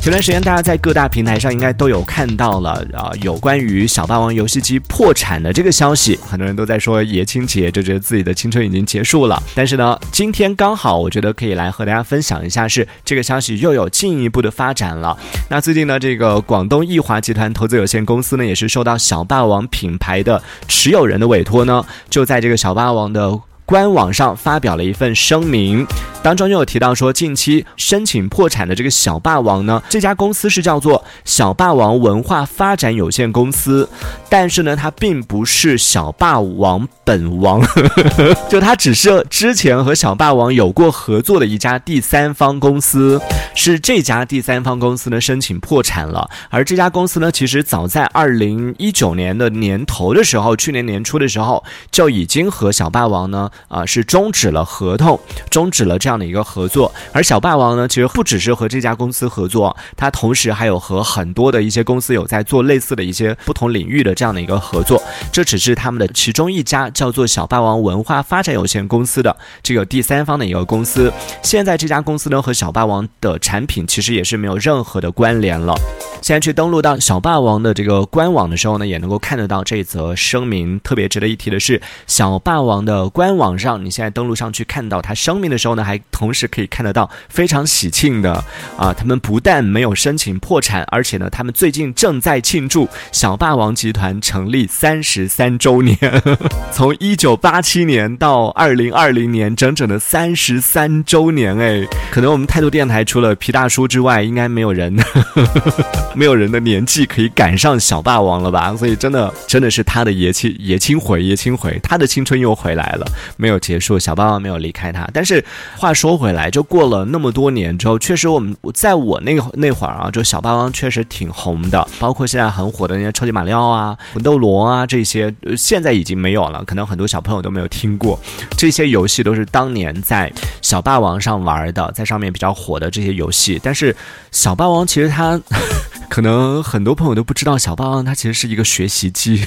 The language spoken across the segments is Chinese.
前段时间大家在各大平台上应该都有看到了啊、有关于小霸王游戏机破产的这个消息，很多人都在说爷青节就觉得自己的青春已经结束了。但是呢，今天刚好我觉得可以来和大家分享一下，是这个消息又有进一步的发展了。那最近呢，这个广东易华集团投资有限公司呢，也是受到小霸王品牌的持有人的委托呢，就在这个小霸王的。官网上发表了一份声明，当中就有提到说，近期申请破产的这个小霸王呢，这家公司是叫做小霸王文化发展有限公司，但是呢，它并不是小霸王本王，就它只是之前和小霸王有过合作的一家第三方公司，是这家第三方公司呢申请破产了，而这家公司呢，其实早在二零一九年的年头的时候，去年年初的时候就已经和小霸王呢。啊，是终止了合同，终止了这样的一个合作。而小霸王呢，其实不只是和这家公司合作，它同时还有和很多的一些公司有在做类似的一些不同领域的这样的一个合作。这只是他们的其中一家叫做小霸王文化发展有限公司的这个第三方的一个公司。现在这家公司呢和小霸王的产品其实也是没有任何的关联了。现在去登录到小霸王的这个官网的时候呢，也能够看得到这则声明。特别值得一提的是，小霸王的官网网上，你现在登录上去看到他声明的时候呢，还同时可以看得到非常喜庆的啊，他们不但没有申请破产，而且呢，他们最近正在庆祝小霸王集团成立三十三周年，从一九八七年到二零二零年，整整的三十三周年哎，可能我们态度电台除了皮大叔之外，应该没有人。没有人的年纪可以赶上小霸王了吧？所以真的真的是他的爷青爷青回爷青回，他的青春又回来了，没有结束，小霸王没有离开他。但是话说回来，就过了那么多年之后，确实我们在我那个那会儿啊，就小霸王确实挺红的，包括现在很火的那些超级马里奥啊、魂斗罗啊这些，现在已经没有了，可能很多小朋友都没有听过。这些游戏都是当年在小霸王上玩的，在上面比较火的这些游戏。但是小霸王其实它。可能很多朋友都不知道，小霸王它其实是一个学习机。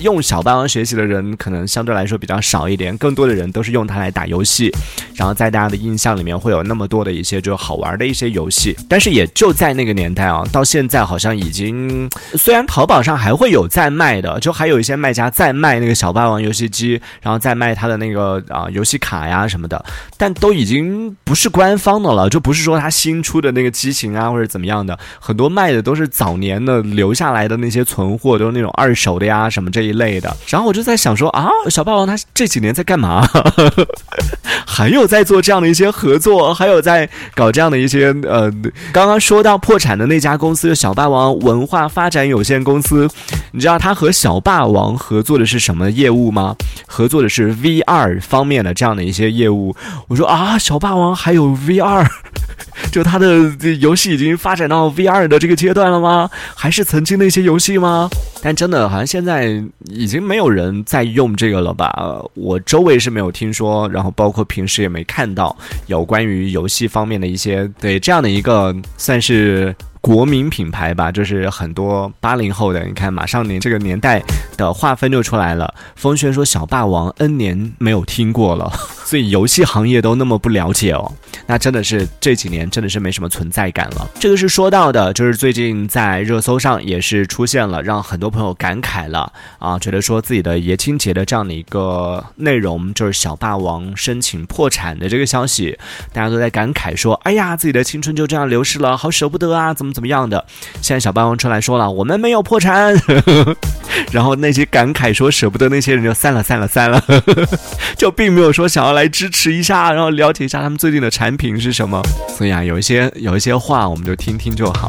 用小霸王学习的人可能相对来说比较少一点，更多的人都是用它来打游戏。然后在大家的印象里面会有那么多的一些就好玩的一些游戏，但是也就在那个年代啊，到现在好像已经虽然淘宝上还会有在卖的，就还有一些卖家在卖那个小霸王游戏机，然后再卖他的那个啊游戏卡呀什么的，但都已经不是官方的了，就不是说他新出的那个机型啊或者怎么样的，很多卖的都是早年的留下来的那些存货，都是那种二手的呀什么这一类的。然后我就在想说啊，小霸王他这几年在干嘛？还有在做这样的一些合作，还有在搞这样的一些呃，刚刚说到破产的那家公司小霸王文化发展有限公司，你知道他和小霸王合作的是什么业务吗？合作的是 VR 方面的这样的一些业务。我说啊，小霸王还有 VR，就他的游戏已经发展到 VR 的这个阶段了吗？还是曾经那些游戏吗？但真的好像现在已经没有人在用这个了吧？我周围是没有听说，然后包括平时也没看到有关于游戏方面的一些对这样的一个算是国民品牌吧，就是很多八零后的，你看马上你这个年代的划分就出来了。风轩说小霸王 N 年没有听过了，所以游戏行业都那么不了解哦。那真的是这几年真的是没什么存在感了。这个是说到的，就是最近在热搜上也是出现了，让很多朋友感慨了啊，觉得说自己的爷青节的这样的一个内容，就是小霸王申请破产的这个消息，大家都在感慨说，哎呀，自己的青春就这样流逝了，好舍不得啊，怎么怎么样的。现在小霸王出来说了，我们没有破产，然后那些感慨说舍不得那些人就散了散了散了，就并没有说想要来支持一下，然后了解一下他们最近的产品是什么。所以啊，有一些有一些话，我们就听听就好。